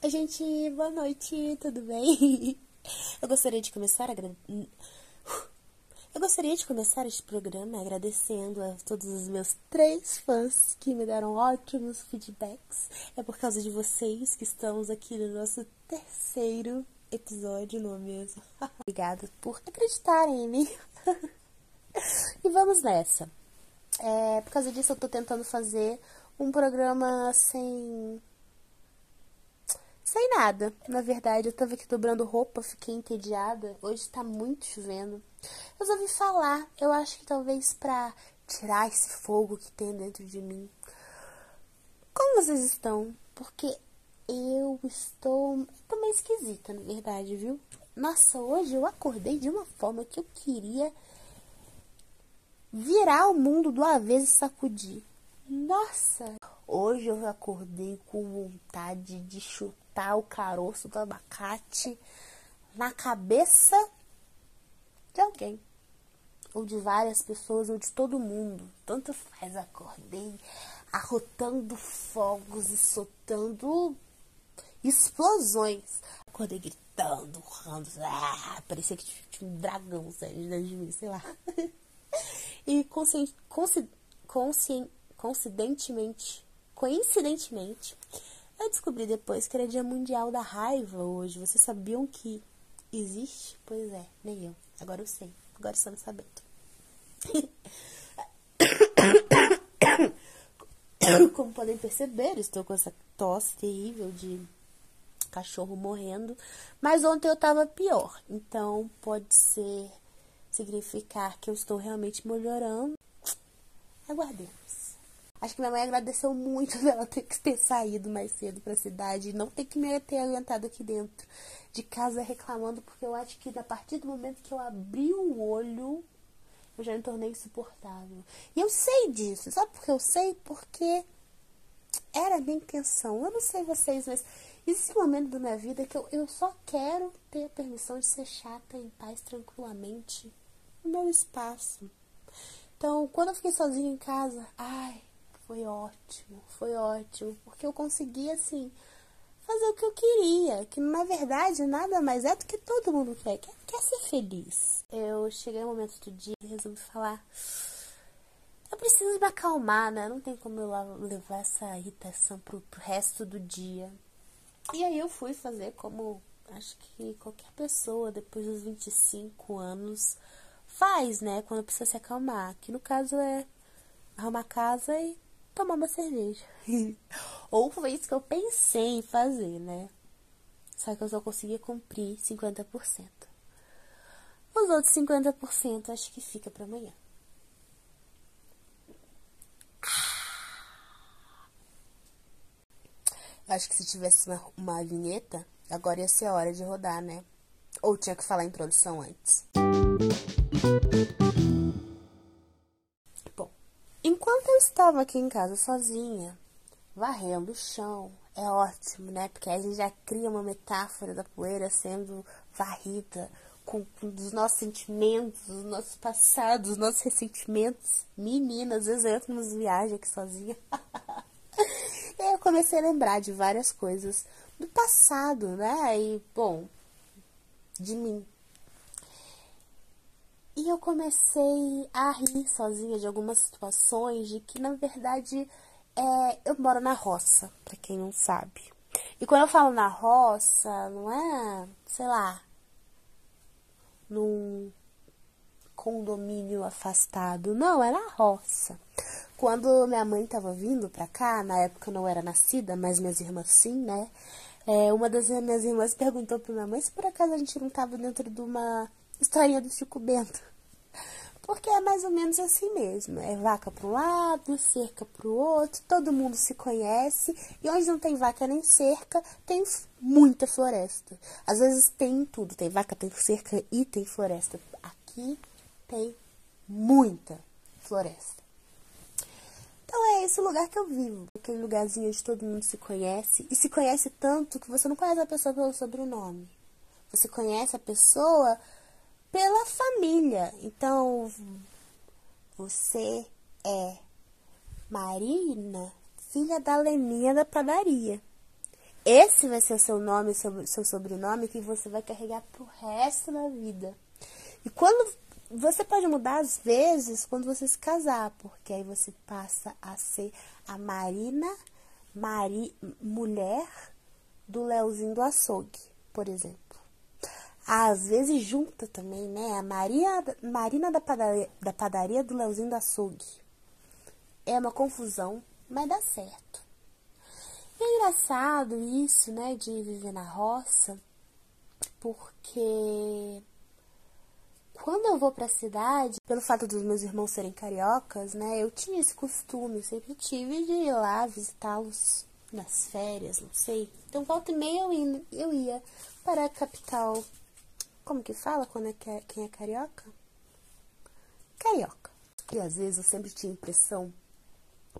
Oi, gente, boa noite, tudo bem? Eu gostaria de começar agra... Eu gostaria de começar este programa agradecendo a todos os meus três fãs que me deram ótimos feedbacks. É por causa de vocês que estamos aqui no nosso terceiro episódio, não é mesmo? Obrigada por acreditarem em mim. e vamos nessa. É, por causa disso, eu tô tentando fazer um programa sem sem nada, na verdade. Eu tava aqui dobrando roupa, fiquei entediada. Hoje tá muito chovendo. Resolvi falar, eu acho que talvez pra tirar esse fogo que tem dentro de mim. Como vocês estão? Porque eu estou. Tô meio esquisita, na verdade, viu? Nossa, hoje eu acordei de uma forma que eu queria virar o mundo do avesso e sacudir. Nossa! Hoje eu acordei com vontade de chutar o caroço do abacate na cabeça de alguém. Ou de várias pessoas, ou de todo mundo. Tanto faz, acordei arrotando fogos e soltando explosões. Acordei gritando, urrando, ah, parecia que tinha um dragão saindo de mim, sei lá. e consci, consci, consci, coincidentemente, coincidentemente, eu descobri depois que era dia mundial da raiva hoje. Vocês sabiam que existe? Pois é, nem eu. Agora eu sei. Agora estamos sabendo. Como podem perceber, estou com essa tosse terrível de cachorro morrendo. Mas ontem eu tava pior. Então pode ser significar que eu estou realmente melhorando. Aguardemos. Acho que minha mãe agradeceu muito dela ter que ter saído mais cedo para a cidade e não ter que me ter aguentado aqui dentro de casa reclamando, porque eu acho que a partir do momento que eu abri o olho, eu já me tornei insuportável. E eu sei disso, sabe por que eu sei? Porque era a minha intenção. Eu não sei vocês, mas existe um momento da minha vida que eu, eu só quero ter a permissão de ser chata em paz, tranquilamente, no meu espaço. Então, quando eu fiquei sozinha em casa, ai, foi ótimo, foi ótimo, porque eu consegui, assim, fazer o que eu queria, que na verdade nada mais é do que todo mundo quer, quer, quer ser feliz. Eu cheguei no momento do dia e resolvi falar. Eu preciso me acalmar, né? Não tem como eu levar essa irritação pro, pro resto do dia. E aí eu fui fazer como acho que qualquer pessoa depois dos 25 anos faz, né? Quando precisa se acalmar. Que no caso é arrumar casa e tomar uma cerveja. Ou foi isso que eu pensei em fazer, né? Só que eu só conseguia cumprir 50%. Os outros 50% acho que fica para amanhã. Acho que se tivesse uma, uma vinheta, agora ia ser a hora de rodar, né? Ou tinha que falar a introdução antes. Eu estava aqui em casa sozinha, varrendo o chão, é ótimo, né? Porque a gente já cria uma metáfora da poeira sendo varrida com, com os nossos sentimentos, os nossos passados, os nossos ressentimentos. Menina, às vezes eu entro nas viagens aqui sozinha. e aí eu comecei a lembrar de várias coisas do passado, né? E, bom, de mim. Eu comecei a rir sozinha de algumas situações de que, na verdade, é, eu moro na roça, para quem não sabe. E quando eu falo na roça, não é, sei lá, num condomínio afastado. Não, é na roça. Quando minha mãe estava vindo pra cá, na época eu não era nascida, mas minhas irmãs sim, né? É, uma das minhas irmãs perguntou pra minha mãe se por acaso a gente não estava dentro de uma historinha do Chico Bento. Porque é mais ou menos assim mesmo. É vaca para um lado, cerca para o outro, todo mundo se conhece. E onde não tem vaca nem cerca, tem muita floresta. Às vezes tem tudo. Tem vaca, tem cerca e tem floresta. Aqui tem muita floresta. Então é esse lugar que eu vivo. Aquele lugarzinho onde todo mundo se conhece. E se conhece tanto que você não conhece a pessoa pelo sobrenome. Você conhece a pessoa pela família. Então, você é Marina, filha da Leninha da padaria. esse vai ser o seu nome, seu, seu sobrenome que você vai carregar pro resto da vida. E quando você pode mudar às vezes quando você se casar, porque aí você passa a ser a Marina Mari, mulher do Leozinho do açougue, por exemplo. Às vezes junta também, né? A Maria, Marina da padaria, da padaria do Leozinho do açougue. É uma confusão, mas dá certo. E é engraçado isso, né, de viver na roça, porque quando eu vou para a cidade, pelo fato dos meus irmãos serem cariocas, né, eu tinha esse costume, sempre tive de ir lá visitá-los nas férias, não sei. Então, volta e meia eu ia, eu ia para a capital. Como que fala quando é que é, quem é carioca? Carioca. E às vezes eu sempre tinha a impressão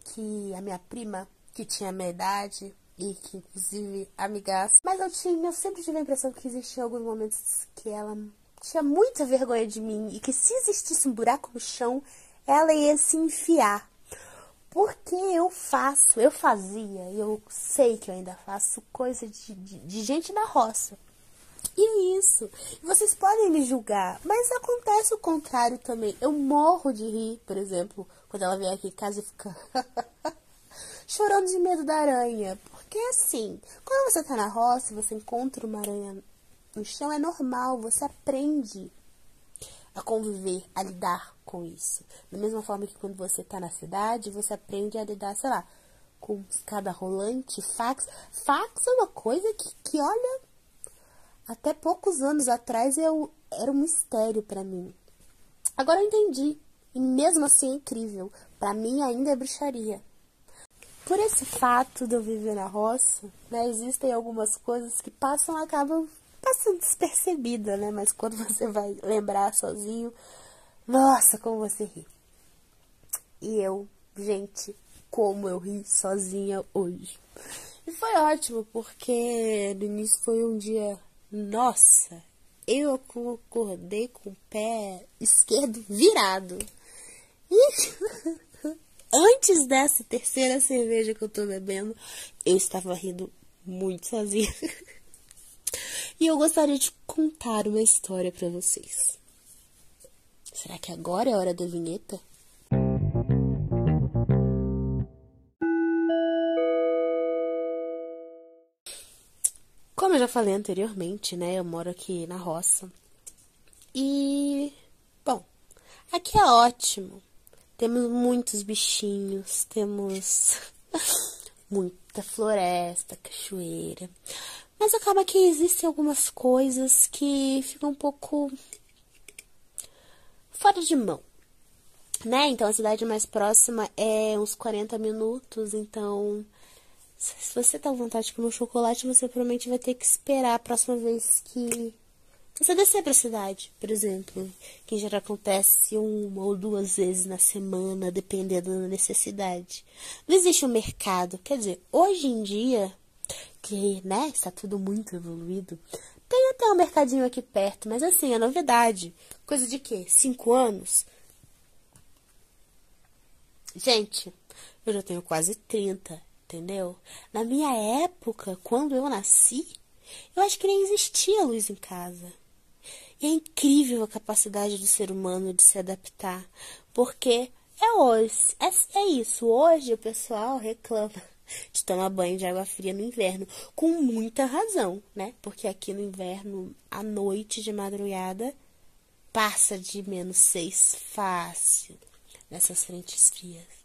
que a minha prima, que tinha a minha idade, e que inclusive amigas, mas eu tinha, eu sempre tive a impressão que existiam alguns momentos que ela tinha muita vergonha de mim e que se existisse um buraco no chão, ela ia se enfiar. Porque eu faço, eu fazia, eu sei que eu ainda faço coisa de, de, de gente da roça. E é isso. Vocês podem me julgar, mas acontece o contrário também. Eu morro de rir, por exemplo, quando ela vem aqui em casa e fica chorando de medo da aranha. Porque assim, quando você tá na roça e você encontra uma aranha no chão é normal, você aprende a conviver, a lidar com isso. Da mesma forma que quando você está na cidade, você aprende a lidar, sei lá, com escada rolante, fax. Fax é uma coisa que, que olha, até poucos anos atrás eu, era um mistério para mim. Agora eu entendi. E mesmo assim é incrível. Para mim ainda é bruxaria. Por esse fato de eu viver na roça, né, existem algumas coisas que passam acabam passando despercebida, né? Mas quando você vai lembrar sozinho, nossa, como você ri. E eu, gente, como eu ri sozinha hoje. E foi ótimo, porque no início foi um dia, nossa, eu acordei com o pé esquerdo virado. E antes dessa terceira cerveja que eu tô bebendo, eu estava rindo muito sozinha. E eu gostaria de contar uma história para vocês. Será que agora é a hora da vinheta? Como eu já falei anteriormente, né? Eu moro aqui na roça. E, bom, aqui é ótimo. Temos muitos bichinhos, temos muita floresta, cachoeira. Mas acaba que existem algumas coisas que ficam um pouco fora de mão. Né? Então a cidade mais próxima é uns 40 minutos, então se você tá com vontade de comer um chocolate, você provavelmente vai ter que esperar a próxima vez que você descer pra cidade, por exemplo, que já acontece uma ou duas vezes na semana, dependendo da necessidade. Não existe um mercado, quer dizer, hoje em dia que, né, está tudo muito evoluído. Tem até um mercadinho aqui perto, mas assim, é novidade. Coisa de quê? Cinco anos? Gente, eu já tenho quase 30, entendeu? Na minha época, quando eu nasci, eu acho que nem existia luz em casa. E é incrível a capacidade do ser humano de se adaptar, porque é hoje, é, é isso. Hoje o pessoal reclama de tomar banho de água fria no inverno, com muita razão, né? Porque aqui no inverno, à noite de madrugada, passa de menos seis fácil nessas frentes frias.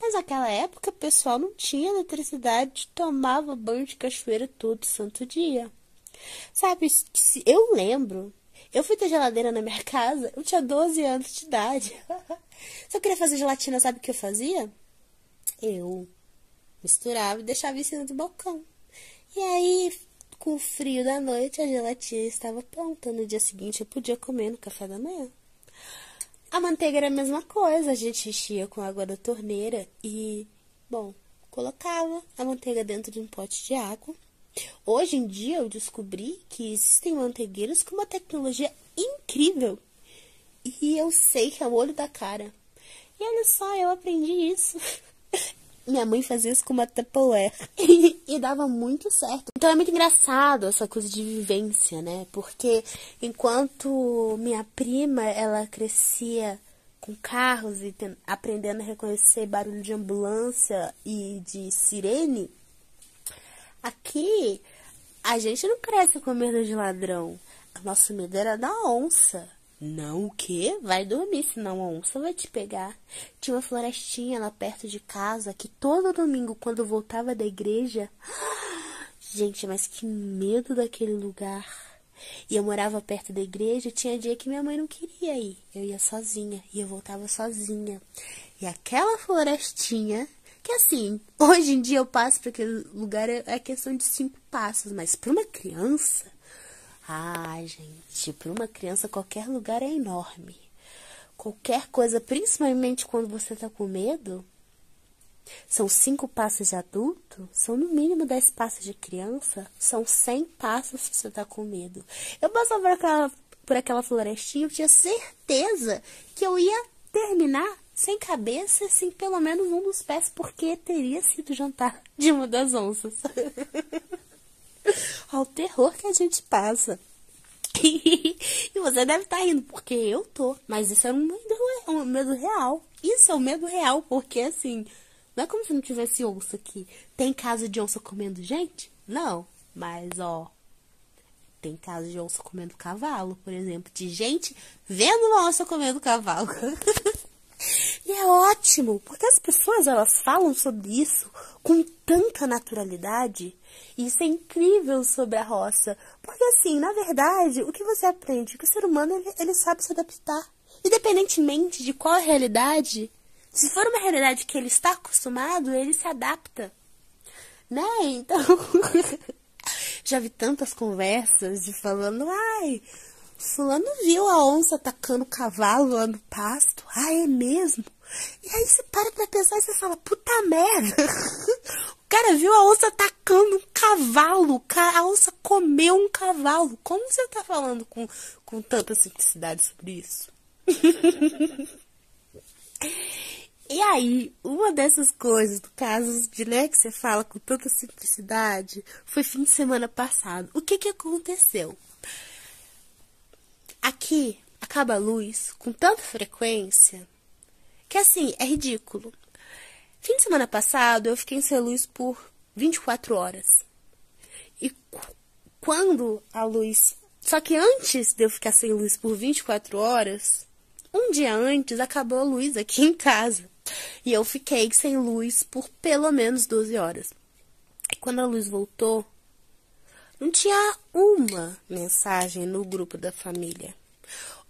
Mas naquela época o pessoal não tinha eletricidade, tomava banho de cachoeira todo santo dia. Sabe, eu lembro, eu fui ter geladeira na minha casa, eu tinha 12 anos de idade. Se eu queria fazer gelatina, sabe o que eu fazia? Eu misturava e deixava em cima do balcão. E aí, com o frio da noite, a gelatina estava pronta. No dia seguinte, eu podia comer no café da manhã. A manteiga era a mesma coisa, a gente enchia com água da torneira e, bom, colocava a manteiga dentro de um pote de água. Hoje em dia eu descobri que existem manteigueiras com uma tecnologia incrível. E eu sei que é o olho da cara. E olha só, eu aprendi isso. Minha mãe fazia isso com uma Tupperware. e dava muito certo. Então é muito engraçado essa coisa de vivência, né? Porque enquanto minha prima, ela crescia com carros e aprendendo a reconhecer barulho de ambulância e de sirene, aqui a gente não cresce com medo de ladrão. Nosso medo era da onça. Não o quê? Vai dormir, senão a onça vai te pegar. Tinha uma florestinha lá perto de casa que todo domingo, quando voltava da igreja. Gente, mas que medo daquele lugar. E eu morava perto da igreja, tinha dia que minha mãe não queria ir. Eu ia sozinha e eu voltava sozinha. E aquela florestinha, que assim, hoje em dia eu passo para aquele lugar é questão de cinco passos, mas para uma criança ah, gente, para uma criança qualquer lugar é enorme. Qualquer coisa, principalmente quando você tá com medo, são cinco passos de adulto, são no mínimo dez passos de criança, são cem passos se você tá com medo. Eu passava por aquela, por aquela florestinha, eu tinha certeza que eu ia terminar sem cabeça, sem pelo menos um dos pés, porque teria sido jantar de uma das onças. ao terror que a gente passa. e você deve estar tá rindo, porque eu tô. Mas isso é um medo, um medo real. Isso é um medo real, porque assim, não é como se não tivesse onça aqui. Tem caso de onça comendo gente? Não. Mas, ó, tem caso de onça comendo cavalo, por exemplo. De gente vendo uma onça comendo cavalo. E é ótimo, porque as pessoas elas falam sobre isso com tanta naturalidade. Isso é incrível sobre a roça. Porque assim, na verdade, o que você aprende? Que o ser humano ele, ele sabe se adaptar. Independentemente de qual a realidade, se for uma realidade que ele está acostumado, ele se adapta. Né? Então, já vi tantas conversas de falando, ai, Fulano viu a onça atacando o cavalo lá no pasto. Ah, é mesmo? E aí você para pra pensar e você fala, puta merda. o cara viu a onça atacando um cavalo. A onça comeu um cavalo. Como você tá falando com, com tanta simplicidade sobre isso? E aí, uma dessas coisas, do caso de né, que você fala com tanta simplicidade, foi fim de semana passado. O que que aconteceu? Aqui acaba a luz com tanta frequência que assim, é ridículo. Fim de semana passado eu fiquei sem luz por 24 horas. E quando a luz. Só que antes de eu ficar sem luz por 24 horas, um dia antes acabou a luz aqui em casa. E eu fiquei sem luz por pelo menos 12 horas. E quando a luz voltou, não tinha uma mensagem no grupo da família.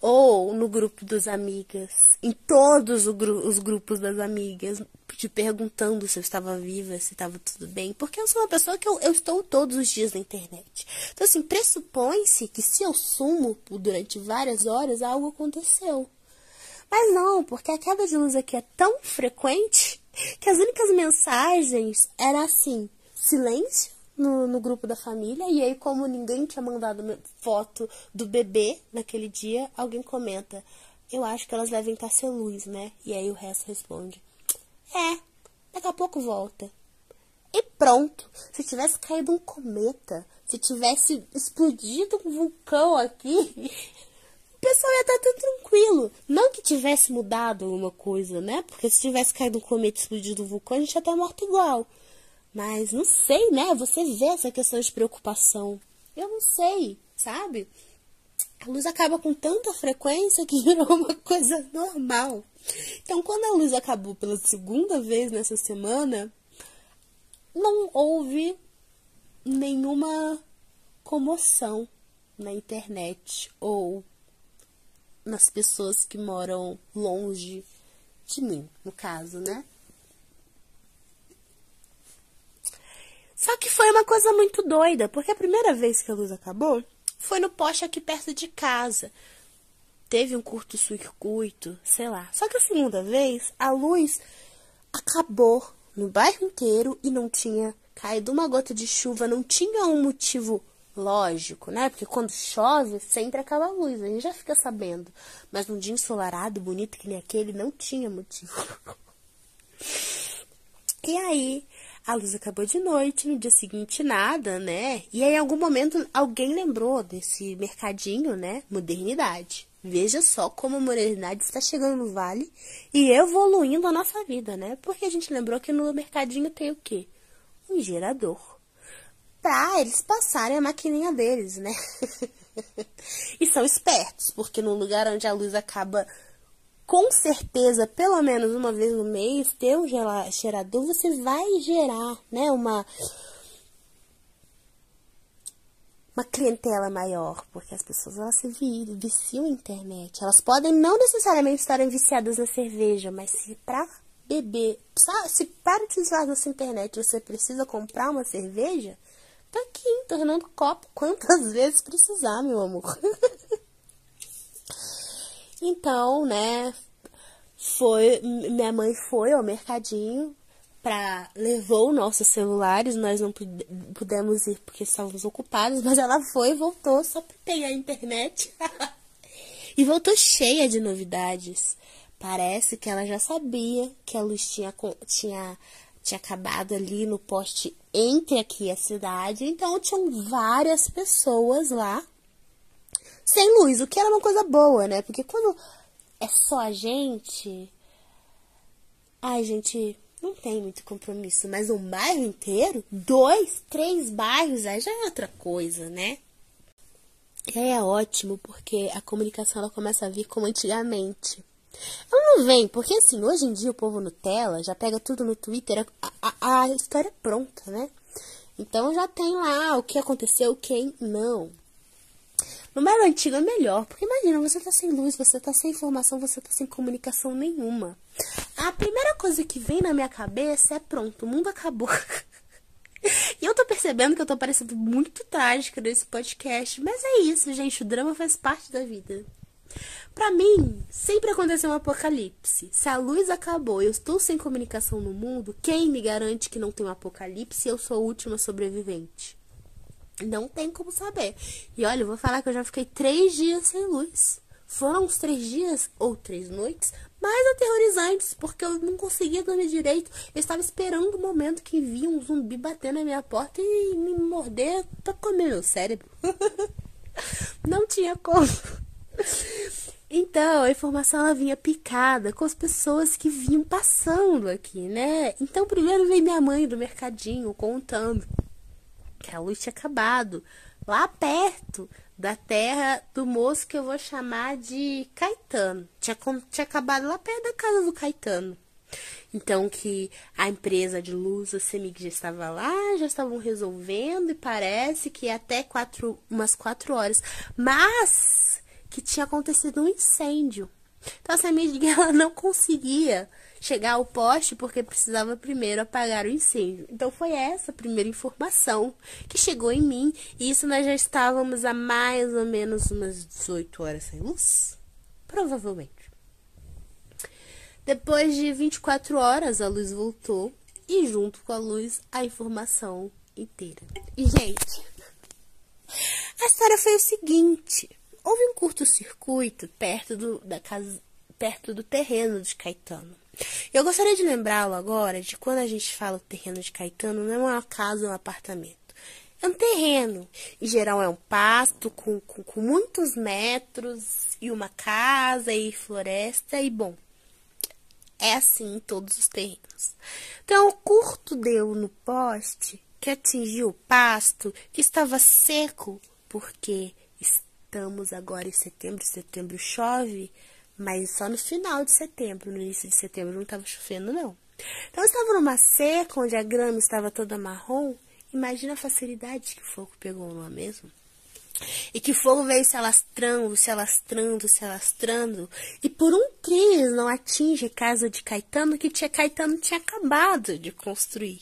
Ou no grupo das amigas, em todos os grupos das amigas, te perguntando se eu estava viva, se estava tudo bem. Porque eu sou uma pessoa que eu, eu estou todos os dias na internet. Então, assim, pressupõe-se que se eu sumo durante várias horas, algo aconteceu. Mas não, porque a queda de luz aqui é tão frequente que as únicas mensagens eram assim: silêncio, no, no grupo da família. E aí, como ninguém tinha mandado foto do bebê naquele dia, alguém comenta: Eu acho que elas devem estar sem luz, né? E aí o resto responde: É, daqui a pouco volta. E pronto. Se tivesse caído um cometa, se tivesse explodido um vulcão aqui, o pessoal ia estar tudo tranquilo. Não que tivesse mudado alguma coisa, né? Porque se tivesse caído um cometa explodido um vulcão, a gente ia estar morto igual. Mas não sei, né? Você vê essa questão de preocupação. Eu não sei, sabe? A luz acaba com tanta frequência que virou uma coisa normal. Então, quando a luz acabou pela segunda vez nessa semana, não houve nenhuma comoção na internet ou nas pessoas que moram longe de mim, no caso, né? Só que foi uma coisa muito doida, porque a primeira vez que a luz acabou foi no poste aqui perto de casa. Teve um curto-circuito, sei lá. Só que a segunda vez, a luz acabou no bairro inteiro e não tinha caído uma gota de chuva, não tinha um motivo lógico, né? Porque quando chove, sempre acaba a luz, a gente já fica sabendo. Mas num dia ensolarado, bonito que nem aquele, não tinha motivo. E aí, a luz acabou de noite, no dia seguinte nada, né? E aí, em algum momento, alguém lembrou desse mercadinho, né? Modernidade. Veja só como a modernidade está chegando no vale e evoluindo a nossa vida, né? Porque a gente lembrou que no mercadinho tem o quê? Um gerador. Pra eles passarem a maquininha deles, né? e são espertos, porque no lugar onde a luz acaba com certeza, pelo menos uma vez no mês, ter um gerador, você vai gerar, né, uma uma clientela maior, porque as pessoas elas se viciam na internet. Elas podem não necessariamente estarem viciadas na cerveja, mas se para beber, se para utilizar nossa internet você precisa comprar uma cerveja, tá aqui, tornando copo quantas vezes precisar, meu amor. então, né, foi, minha mãe foi ao mercadinho, para levou nossos celulares, nós não pudemos ir porque estávamos ocupados, mas ela foi e voltou só para pegar a internet. e voltou cheia de novidades. Parece que ela já sabia que a luz tinha, tinha, tinha acabado ali no poste entre aqui e a cidade, então tinham várias pessoas lá sem luz, o que era uma coisa boa, né? Porque quando é só a gente. Ai, gente, não tem muito compromisso, mas um bairro inteiro, dois, três bairros, aí já é outra coisa, né? É ótimo, porque a comunicação ela começa a vir como antigamente. Ela não vem, porque assim, hoje em dia o povo Nutella já pega tudo no Twitter, a, a, a história é pronta, né? Então já tem lá o que aconteceu, quem não. Bairro antigo é melhor, porque imagina, você tá sem luz, você tá sem informação, você tá sem comunicação nenhuma. A primeira coisa que vem na minha cabeça é pronto, o mundo acabou. e eu tô percebendo que eu tô parecendo muito trágica nesse podcast, mas é isso, gente, o drama faz parte da vida. Para mim, sempre aconteceu um apocalipse. Se a luz acabou e eu estou sem comunicação no mundo, quem me garante que não tem um apocalipse e eu sou a última sobrevivente? Não tem como saber. E olha, eu vou falar que eu já fiquei três dias sem luz. Foram uns três dias ou três noites mais aterrorizantes, porque eu não conseguia dormir direito. Eu estava esperando o momento que vinha um zumbi bater na minha porta e me morder pra comer meu cérebro. não tinha como. Então, a informação ela vinha picada com as pessoas que vinham passando aqui, né? Então, primeiro veio minha mãe do mercadinho contando que a luz tinha acabado lá perto da terra do moço que eu vou chamar de Caetano. Tinha, tinha acabado lá perto da casa do Caetano. Então que a empresa de luz, a CEMIG já estava lá, já estavam resolvendo e parece que até quatro, umas quatro horas. Mas que tinha acontecido um incêndio. Então a CEMIG ela não conseguia chegar ao poste porque precisava primeiro apagar o incêndio. Então foi essa a primeira informação que chegou em mim e isso nós já estávamos há mais ou menos umas 18 horas sem luz, provavelmente. Depois de 24 horas a luz voltou e junto com a luz a informação inteira. E gente, a história foi o seguinte: houve um curto-circuito perto do, da casa, perto do terreno de Caetano. Eu gostaria de lembrá-lo agora de quando a gente fala o terreno de Caetano, não é uma casa ou um apartamento. É um terreno. Em geral é um pasto com, com, com muitos metros e uma casa e floresta e bom. É assim em todos os terrenos. Então, o curto deu no poste que atingiu o pasto que estava seco, porque estamos agora em setembro, setembro chove, mas só no final de setembro, no início de setembro não estava chovendo, não. Então, estava numa seca onde a grama estava toda marrom. Imagina a facilidade que o fogo pegou, é mesmo? E que o fogo veio se alastrando, se alastrando, se alastrando. E por um triz não atinge a casa de Caetano, que tinha, Caetano tinha acabado de construir.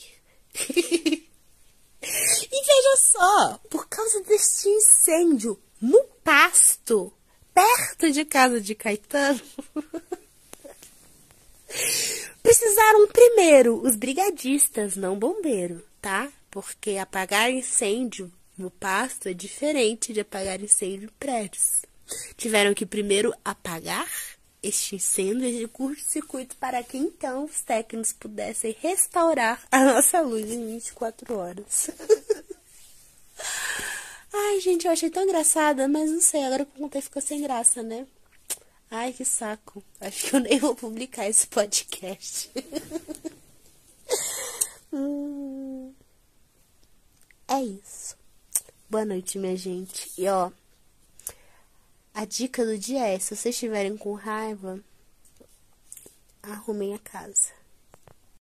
e veja só, por causa deste incêndio no pasto, perto de casa de Caetano. Precisaram primeiro os brigadistas, não bombeiro, tá? Porque apagar incêndio no pasto é diferente de apagar incêndio em prédios. Tiveram que primeiro apagar extinção de curto-circuito para que então os técnicos pudessem restaurar a nossa luz em 24 horas. Ai, gente, eu achei tão engraçada, mas não sei, agora que eu contei ficou sem graça, né? Ai, que saco. Acho que eu nem vou publicar esse podcast. hum, é isso. Boa noite, minha gente. E ó, a dica do dia é: se vocês estiverem com raiva, arrumem a casa.